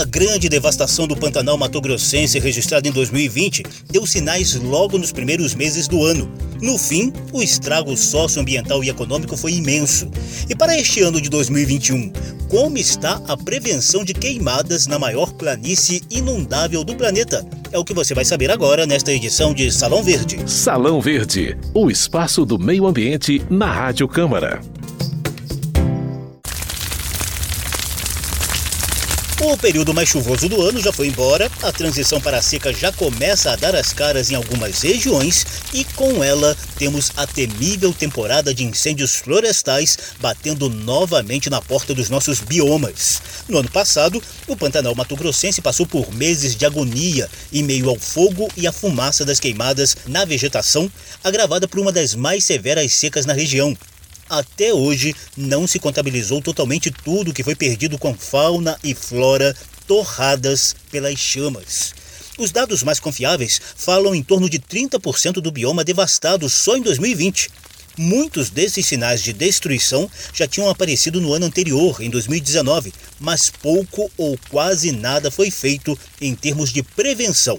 A grande devastação do Pantanal Mato Grossense registrada em 2020 deu sinais logo nos primeiros meses do ano. No fim, o estrago socioambiental e econômico foi imenso. E para este ano de 2021, como está a prevenção de queimadas na maior planície inundável do planeta? É o que você vai saber agora nesta edição de Salão Verde. Salão Verde, o espaço do meio ambiente na Rádio Câmara. O período mais chuvoso do ano já foi embora, a transição para a seca já começa a dar as caras em algumas regiões e com ela temos a temível temporada de incêndios florestais batendo novamente na porta dos nossos biomas. No ano passado, o Pantanal Mato Grossense passou por meses de agonia em meio ao fogo e à fumaça das queimadas na vegetação, agravada por uma das mais severas secas na região. Até hoje, não se contabilizou totalmente tudo que foi perdido com fauna e flora torradas pelas chamas. Os dados mais confiáveis falam em torno de 30% do bioma devastado só em 2020. Muitos desses sinais de destruição já tinham aparecido no ano anterior, em 2019, mas pouco ou quase nada foi feito em termos de prevenção.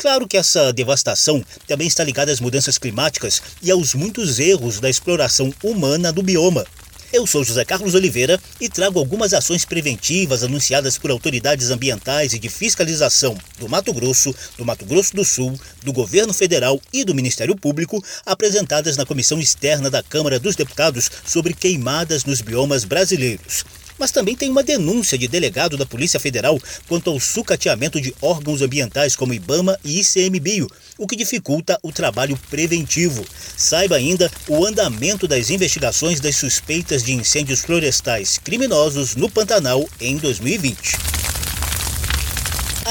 Claro que essa devastação também está ligada às mudanças climáticas e aos muitos erros da exploração humana do bioma. Eu sou José Carlos Oliveira e trago algumas ações preventivas anunciadas por autoridades ambientais e de fiscalização do Mato Grosso, do Mato Grosso do Sul, do Governo Federal e do Ministério Público, apresentadas na Comissão Externa da Câmara dos Deputados sobre queimadas nos biomas brasileiros mas também tem uma denúncia de delegado da Polícia Federal quanto ao sucateamento de órgãos ambientais como IBAMA e ICMBio, o que dificulta o trabalho preventivo. Saiba ainda o andamento das investigações das suspeitas de incêndios florestais criminosos no Pantanal em 2020.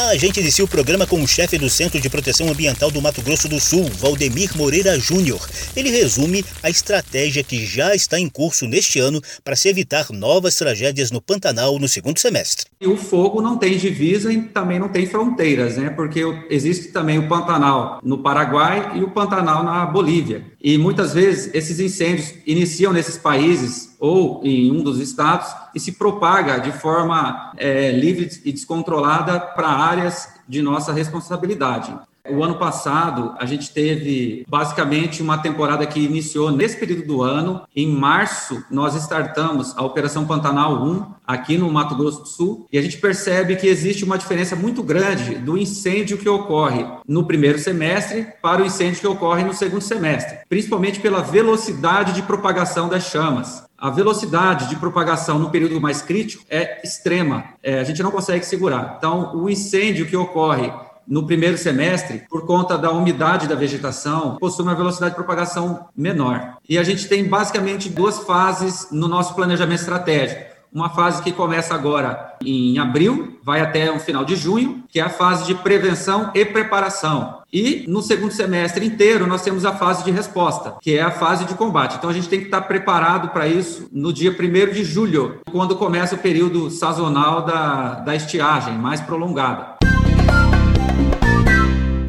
A gente inicia o programa com o chefe do Centro de Proteção Ambiental do Mato Grosso do Sul, Valdemir Moreira Júnior. Ele resume a estratégia que já está em curso neste ano para se evitar novas tragédias no Pantanal no segundo semestre. E o fogo não tem divisa e também não tem fronteiras, né? Porque existe também o Pantanal no Paraguai e o Pantanal na Bolívia. E muitas vezes esses incêndios iniciam nesses países ou em um dos estados e se propaga de forma é, livre e descontrolada para áreas de nossa responsabilidade. O ano passado, a gente teve basicamente uma temporada que iniciou nesse período do ano. Em março, nós startamos a Operação Pantanal 1 aqui no Mato Grosso do Sul e a gente percebe que existe uma diferença muito grande do incêndio que ocorre no primeiro semestre para o incêndio que ocorre no segundo semestre, principalmente pela velocidade de propagação das chamas a velocidade de propagação no período mais crítico é extrema. É, a gente não consegue segurar. Então, o incêndio que ocorre no primeiro semestre, por conta da umidade da vegetação, possui uma velocidade de propagação menor. E a gente tem basicamente duas fases no nosso planejamento estratégico. Uma fase que começa agora em abril, vai até o final de junho, que é a fase de prevenção e preparação. E no segundo semestre inteiro, nós temos a fase de resposta, que é a fase de combate. Então a gente tem que estar preparado para isso no dia 1 de julho, quando começa o período sazonal da, da estiagem mais prolongada.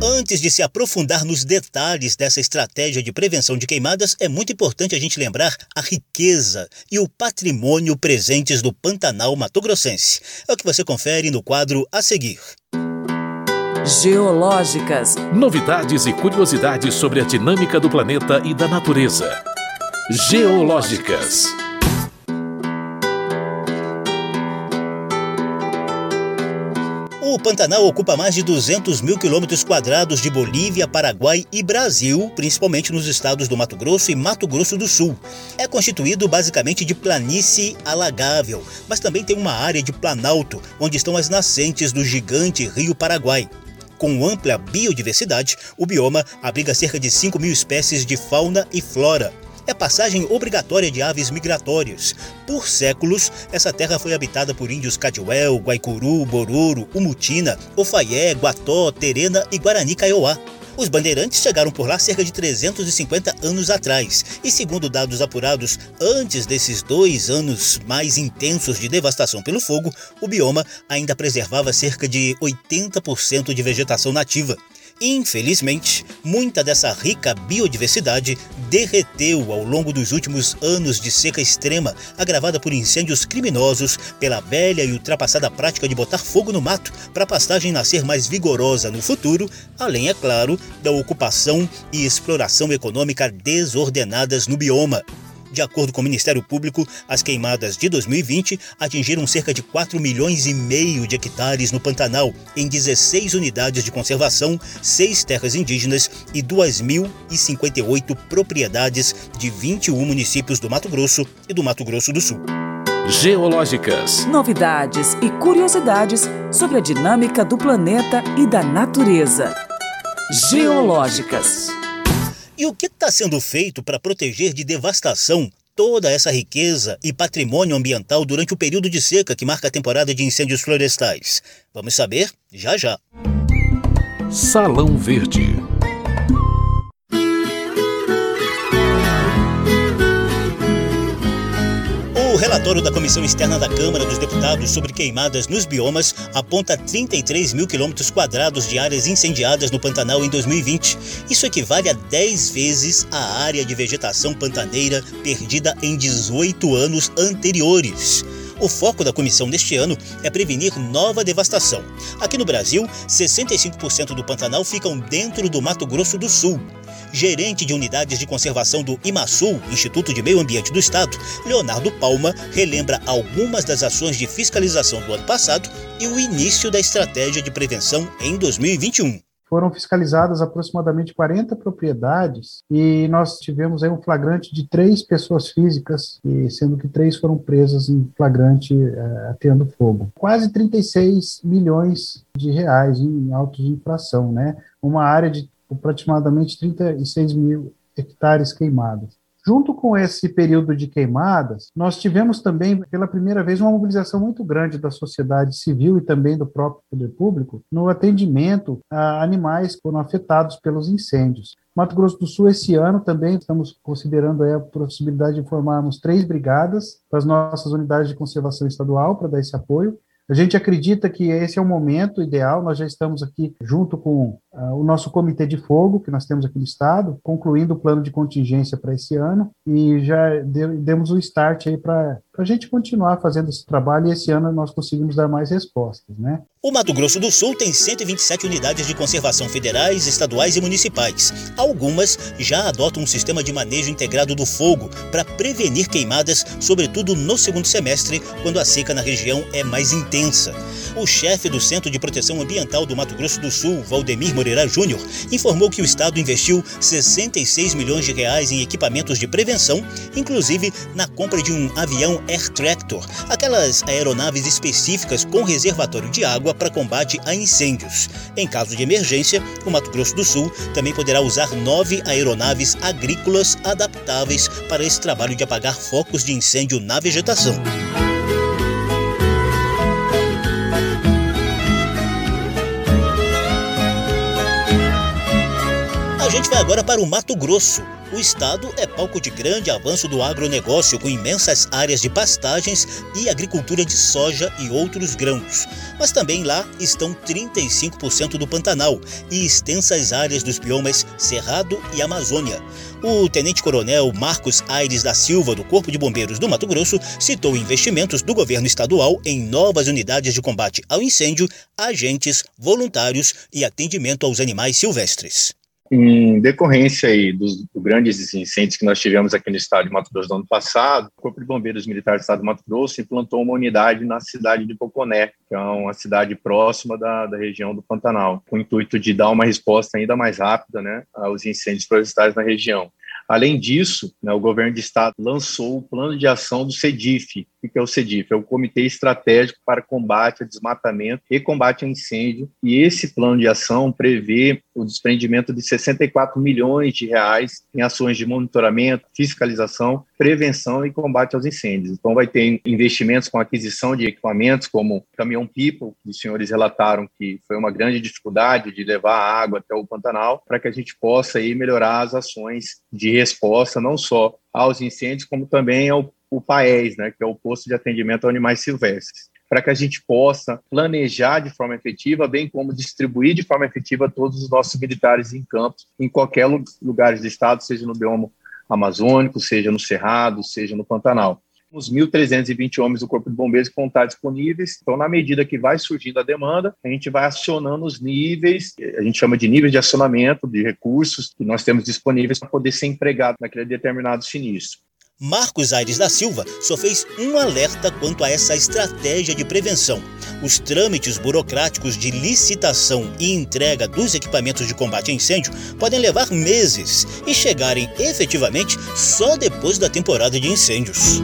Antes de se aprofundar nos detalhes dessa estratégia de prevenção de queimadas, é muito importante a gente lembrar a riqueza e o patrimônio presentes do Pantanal Mato Grossense. É o que você confere no quadro a seguir. Geológicas. Novidades e curiosidades sobre a dinâmica do planeta e da natureza. Geológicas. O Pantanal ocupa mais de 200 mil quilômetros quadrados de Bolívia, Paraguai e Brasil, principalmente nos estados do Mato Grosso e Mato Grosso do Sul. É constituído basicamente de planície alagável, mas também tem uma área de planalto, onde estão as nascentes do gigante Rio Paraguai. Com ampla biodiversidade, o bioma abriga cerca de 5 mil espécies de fauna e flora é passagem obrigatória de aves migratórias. Por séculos, essa terra foi habitada por índios Cadiuel, Guaicuru, Bororo, Umutina, Ofaié, Guató, Terena e Guarani Kaiowá. Os bandeirantes chegaram por lá cerca de 350 anos atrás, e segundo dados apurados antes desses dois anos mais intensos de devastação pelo fogo, o bioma ainda preservava cerca de 80% de vegetação nativa. Infelizmente, muita dessa rica biodiversidade derreteu ao longo dos últimos anos de seca extrema, agravada por incêndios criminosos, pela velha e ultrapassada prática de botar fogo no mato para a pastagem nascer mais vigorosa no futuro, além, é claro, da ocupação e exploração econômica desordenadas no bioma. De acordo com o Ministério Público, as queimadas de 2020 atingiram cerca de 4 milhões e meio de hectares no Pantanal, em 16 unidades de conservação, 6 terras indígenas e 2.058 propriedades de 21 municípios do Mato Grosso e do Mato Grosso do Sul. Geológicas. Novidades e curiosidades sobre a dinâmica do planeta e da natureza. Geológicas. E o que está sendo feito para proteger de devastação toda essa riqueza e patrimônio ambiental durante o período de seca que marca a temporada de incêndios florestais? Vamos saber já já. Salão Verde. Relatório da Comissão Externa da Câmara dos Deputados sobre queimadas nos biomas aponta 33 mil quilômetros quadrados de áreas incendiadas no Pantanal em 2020. Isso equivale a 10 vezes a área de vegetação pantaneira perdida em 18 anos anteriores. O foco da comissão neste ano é prevenir nova devastação. Aqui no Brasil, 65% do Pantanal ficam dentro do Mato Grosso do Sul gerente de unidades de conservação do IMASUL, Instituto de Meio Ambiente do Estado, Leonardo Palma, relembra algumas das ações de fiscalização do ano passado e o início da estratégia de prevenção em 2021 foram fiscalizadas aproximadamente 40 propriedades e nós tivemos aí um flagrante de três pessoas físicas, sendo que três foram presas em flagrante uh, atendo fogo. Quase 36 milhões de reais em autos de infração, né? Uma área de aproximadamente 36 mil hectares queimados. Junto com esse período de queimadas, nós tivemos também, pela primeira vez, uma mobilização muito grande da sociedade civil e também do próprio poder público no atendimento a animais que foram afetados pelos incêndios. Mato Grosso do Sul, esse ano, também estamos considerando a possibilidade de formarmos três brigadas para as nossas unidades de conservação estadual para dar esse apoio. A gente acredita que esse é o momento ideal. Nós já estamos aqui junto com uh, o nosso comitê de fogo que nós temos aqui no estado, concluindo o plano de contingência para esse ano e já de, demos o start aí para a gente continuar fazendo esse trabalho e esse ano nós conseguimos dar mais respostas, né? O Mato Grosso do Sul tem 127 unidades de conservação federais, estaduais e municipais. Algumas já adotam um sistema de manejo integrado do fogo para prevenir queimadas, sobretudo no segundo semestre, quando a seca na região é mais intensa. O chefe do Centro de Proteção Ambiental do Mato Grosso do Sul, Valdemir Moreira Júnior, informou que o estado investiu 66 milhões de reais em equipamentos de prevenção, inclusive na compra de um avião Air Tractor, aquelas aeronaves específicas com reservatório de água água para combate a incêndios. Em caso de emergência, o Mato Grosso do Sul também poderá usar nove aeronaves agrícolas adaptáveis para esse trabalho de apagar focos de incêndio na vegetação. Gente vai agora para o Mato Grosso o estado é palco de grande avanço do agronegócio, com imensas áreas de pastagens e agricultura de soja e outros grãos. Mas também lá estão 35% do Pantanal e extensas áreas dos biomas Cerrado e Amazônia. O tenente-coronel Marcos Aires da Silva, do Corpo de Bombeiros do Mato Grosso, citou investimentos do governo estadual em novas unidades de combate ao incêndio, agentes, voluntários e atendimento aos animais silvestres. Em decorrência aí dos, dos, grandes incêndios que nós tivemos aqui no estado de Mato Grosso no ano passado, o Corpo de Bombeiros Militar do estado de Mato Grosso implantou uma unidade na cidade de Poconé, que é uma cidade próxima da, da região do Pantanal, com o intuito de dar uma resposta ainda mais rápida né, aos incêndios florestais na região. Além disso, né, o governo de estado lançou o plano de ação do CEDIF. O que é o CEDIF? É o Comitê Estratégico para Combate a Desmatamento e Combate ao Incêndio. E esse plano de ação prevê o desprendimento de 64 milhões de reais em ações de monitoramento, fiscalização, prevenção e combate aos incêndios. Então, vai ter investimentos com aquisição de equipamentos como caminhão pipo, que os senhores relataram que foi uma grande dificuldade de levar a água até o Pantanal, para que a gente possa aí melhorar as ações de resposta não só aos incêndios, como também ao o PAES, né, que é o Posto de Atendimento a Animais Silvestres. para que a gente possa planejar de forma efetiva, bem como distribuir de forma efetiva todos os nossos militares em campos, em qualquer lugar do estado, seja no bioma amazônico, seja no Cerrado, seja no Pantanal. Os 1.320 homens do Corpo de Bombeiros vão estar disponíveis. Então, na medida que vai surgindo a demanda, a gente vai acionando os níveis, a gente chama de níveis de acionamento de recursos que nós temos disponíveis para poder ser empregado naquele determinado sinistro. Marcos Aires da Silva só fez um alerta quanto a essa estratégia de prevenção. Os trâmites burocráticos de licitação e entrega dos equipamentos de combate a incêndio podem levar meses e chegarem efetivamente só depois da temporada de incêndios.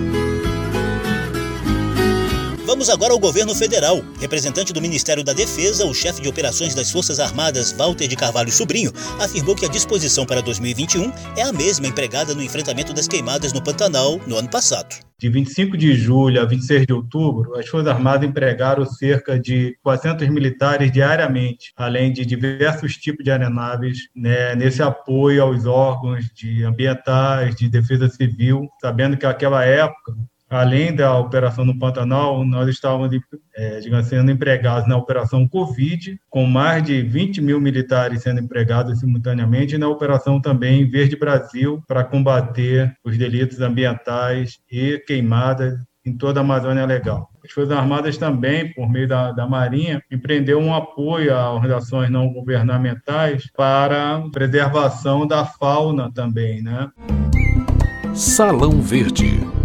Vamos agora ao governo federal. Representante do Ministério da Defesa, o chefe de operações das Forças Armadas, Walter de Carvalho Sobrinho, afirmou que a disposição para 2021 é a mesma empregada no enfrentamento das queimadas no Pantanal no ano passado. De 25 de julho a 26 de outubro, as Forças Armadas empregaram cerca de 400 militares diariamente, além de diversos tipos de aeronaves, né, nesse apoio aos órgãos de ambientais, de defesa civil, sabendo que naquela época além da operação no Pantanal, nós estávamos, é, digamos, sendo empregados na operação Covid, com mais de 20 mil militares sendo empregados simultaneamente, e na operação também Verde Brasil, para combater os delitos ambientais e queimadas em toda a Amazônia Legal. As Forças Armadas também, por meio da, da Marinha, empreendeu um apoio a organizações não governamentais para preservação da fauna também, né? Salão Verde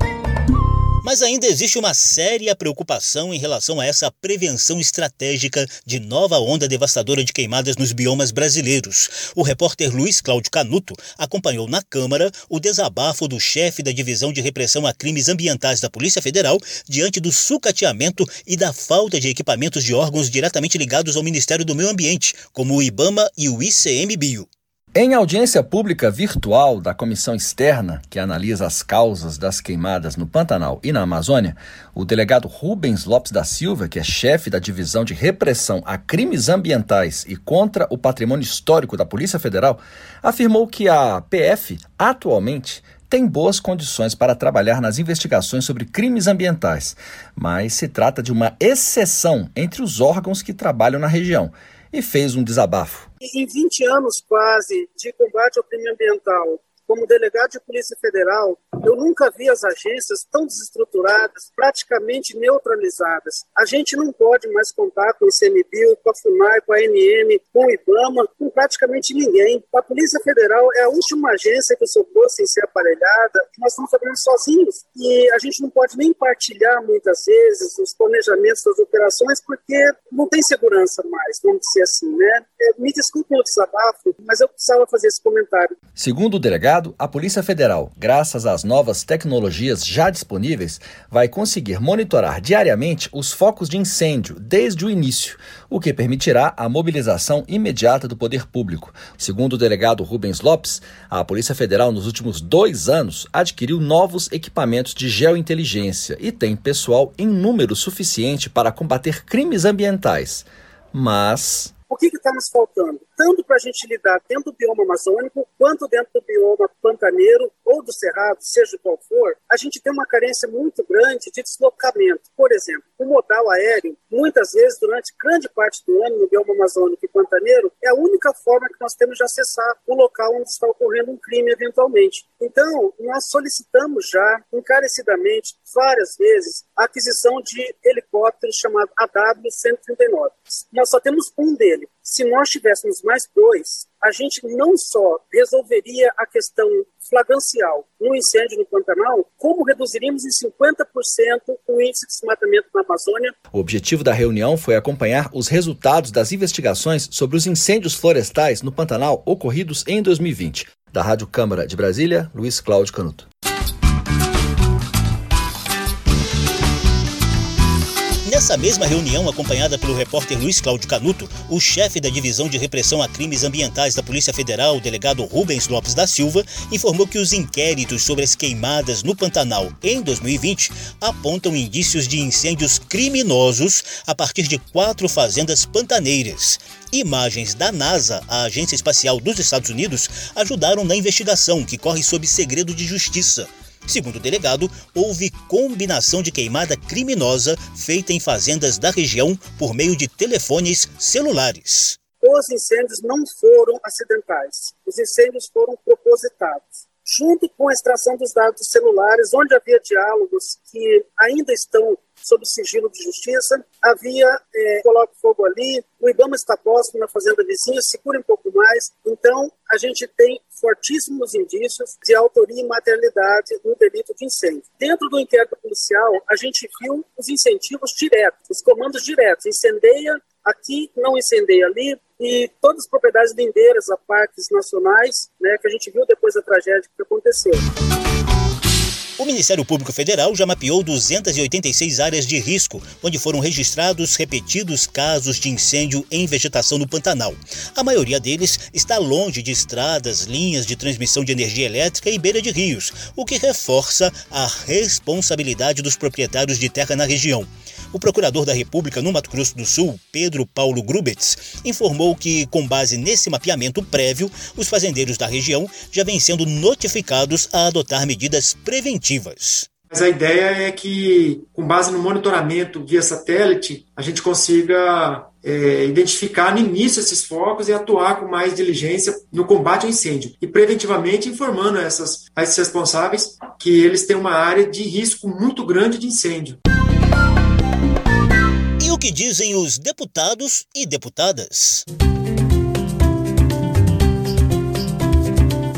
mas ainda existe uma séria preocupação em relação a essa prevenção estratégica de nova onda devastadora de queimadas nos biomas brasileiros. O repórter Luiz Cláudio Canuto acompanhou na Câmara o desabafo do chefe da Divisão de Repressão a Crimes Ambientais da Polícia Federal diante do sucateamento e da falta de equipamentos de órgãos diretamente ligados ao Ministério do Meio Ambiente, como o IBAMA e o ICMBio. Em audiência pública virtual da comissão externa que analisa as causas das queimadas no Pantanal e na Amazônia, o delegado Rubens Lopes da Silva, que é chefe da divisão de repressão a crimes ambientais e contra o patrimônio histórico da Polícia Federal, afirmou que a PF atualmente tem boas condições para trabalhar nas investigações sobre crimes ambientais, mas se trata de uma exceção entre os órgãos que trabalham na região e fez um desabafo. Em 20 anos quase de combate ao crime ambiental, como delegado de Polícia Federal, eu nunca vi as agências tão desestruturadas, praticamente neutralizadas. A gente não pode mais contar com o ICMBio, com a FUNAI, com a ANM, com o IBAMA, com praticamente ninguém. A Polícia Federal é a última agência que socorro sem ser aparelhada, nós estamos fazendo sozinhos. E a gente não pode nem partilhar muitas vezes os planejamentos das operações, porque não tem segurança mais, vamos dizer assim, né? É, me desculpe o desabafo, mas eu precisava fazer esse comentário. Segundo o delegado, a Polícia Federal, graças às novas tecnologias já disponíveis, vai conseguir monitorar diariamente os focos de incêndio desde o início, o que permitirá a mobilização imediata do poder público. Segundo o delegado Rubens Lopes, a Polícia Federal, nos últimos dois anos, adquiriu novos equipamentos de geointeligência e tem pessoal em número suficiente para combater crimes ambientais. Mas. O que está nos faltando? tanto para a gente lidar dentro do bioma amazônico, quanto dentro do bioma pantaneiro ou do cerrado, seja qual for, a gente tem uma carência muito grande de deslocamento. Por exemplo, o modal aéreo, muitas vezes, durante grande parte do ano no bioma amazônico e pantaneiro, é a única forma que nós temos de acessar o local onde está ocorrendo um crime eventualmente. Então, nós solicitamos já, encarecidamente, várias vezes, a aquisição de helicópteros chamado AW-139. Nós só temos um dele. Se nós tivéssemos mais dois, a gente não só resolveria a questão flagrancial no incêndio no Pantanal, como reduziríamos em 50% o índice de desmatamento na Amazônia. O objetivo da reunião foi acompanhar os resultados das investigações sobre os incêndios florestais no Pantanal ocorridos em 2020. Da Rádio Câmara de Brasília, Luiz Cláudio Canuto. Nessa mesma reunião, acompanhada pelo repórter Luiz Cláudio Canuto, o chefe da Divisão de Repressão a Crimes Ambientais da Polícia Federal, o delegado Rubens Lopes da Silva, informou que os inquéritos sobre as queimadas no Pantanal em 2020 apontam indícios de incêndios criminosos a partir de quatro fazendas pantaneiras. Imagens da NASA, a Agência Espacial dos Estados Unidos, ajudaram na investigação, que corre sob segredo de justiça. Segundo o delegado, houve combinação de queimada criminosa feita em fazendas da região por meio de telefones celulares. Os incêndios não foram acidentais, os incêndios foram propositados junto com a extração dos dados celulares, onde havia diálogos que ainda estão sob sigilo de justiça, havia é, coloca fogo ali, o Ibama está posto na fazenda vizinha, segura um pouco mais, então a gente tem fortíssimos indícios de autoria e materialidade no delito de incêndio. Dentro do inquérito policial, a gente viu os incentivos diretos, os comandos diretos, incendeia aqui, não incendeia ali, e todas as propriedades lindeiras a parques nacionais, né, que a gente viu depois da tragédia que aconteceu. O Ministério Público Federal já mapeou 286 áreas de risco, onde foram registrados repetidos casos de incêndio em vegetação no Pantanal. A maioria deles está longe de estradas, linhas de transmissão de energia elétrica e beira de rios, o que reforça a responsabilidade dos proprietários de terra na região. O procurador da República no Mato Grosso do Sul, Pedro Paulo Grubetz, informou que, com base nesse mapeamento prévio, os fazendeiros da região já vêm sendo notificados a adotar medidas preventivas. Mas a ideia é que, com base no monitoramento via satélite, a gente consiga é, identificar no início esses focos e atuar com mais diligência no combate ao incêndio. E preventivamente informando essas, a esses responsáveis que eles têm uma área de risco muito grande de incêndio que dizem os deputados e deputadas.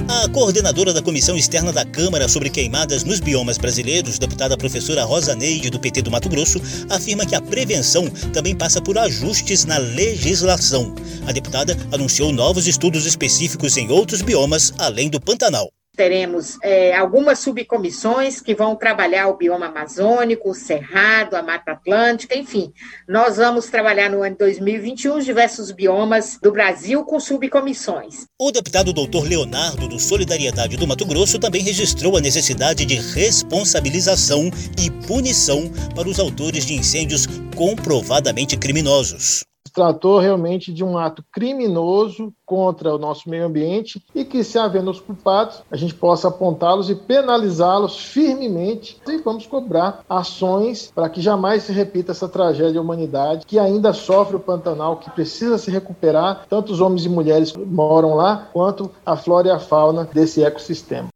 A coordenadora da Comissão Externa da Câmara sobre Queimadas nos Biomas Brasileiros, deputada professora Rosa Neide, do PT do Mato Grosso, afirma que a prevenção também passa por ajustes na legislação. A deputada anunciou novos estudos específicos em outros biomas além do Pantanal. Teremos é, algumas subcomissões que vão trabalhar o bioma amazônico, o cerrado, a Mata Atlântica, enfim. Nós vamos trabalhar no ano 2021 os diversos biomas do Brasil com subcomissões. O deputado doutor Leonardo, do Solidariedade do Mato Grosso, também registrou a necessidade de responsabilização e punição para os autores de incêndios comprovadamente criminosos tratou realmente de um ato criminoso contra o nosso meio ambiente e que, se havendo os culpados, a gente possa apontá-los e penalizá-los firmemente e vamos cobrar ações para que jamais se repita essa tragédia da humanidade que ainda sofre o Pantanal, que precisa se recuperar, tanto os homens e mulheres que moram lá, quanto a flora e a fauna desse ecossistema.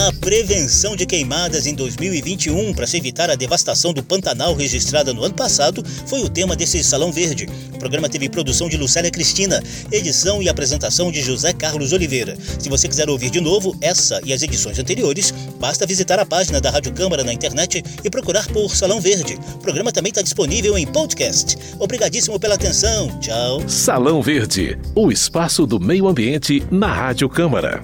A prevenção de queimadas em 2021 para se evitar a devastação do Pantanal registrada no ano passado foi o tema desse Salão Verde. O programa teve produção de Lucélia Cristina, edição e apresentação de José Carlos Oliveira. Se você quiser ouvir de novo essa e as edições anteriores, basta visitar a página da Rádio Câmara na internet e procurar por Salão Verde. O programa também está disponível em podcast. Obrigadíssimo pela atenção. Tchau. Salão Verde, o espaço do meio ambiente na Rádio Câmara.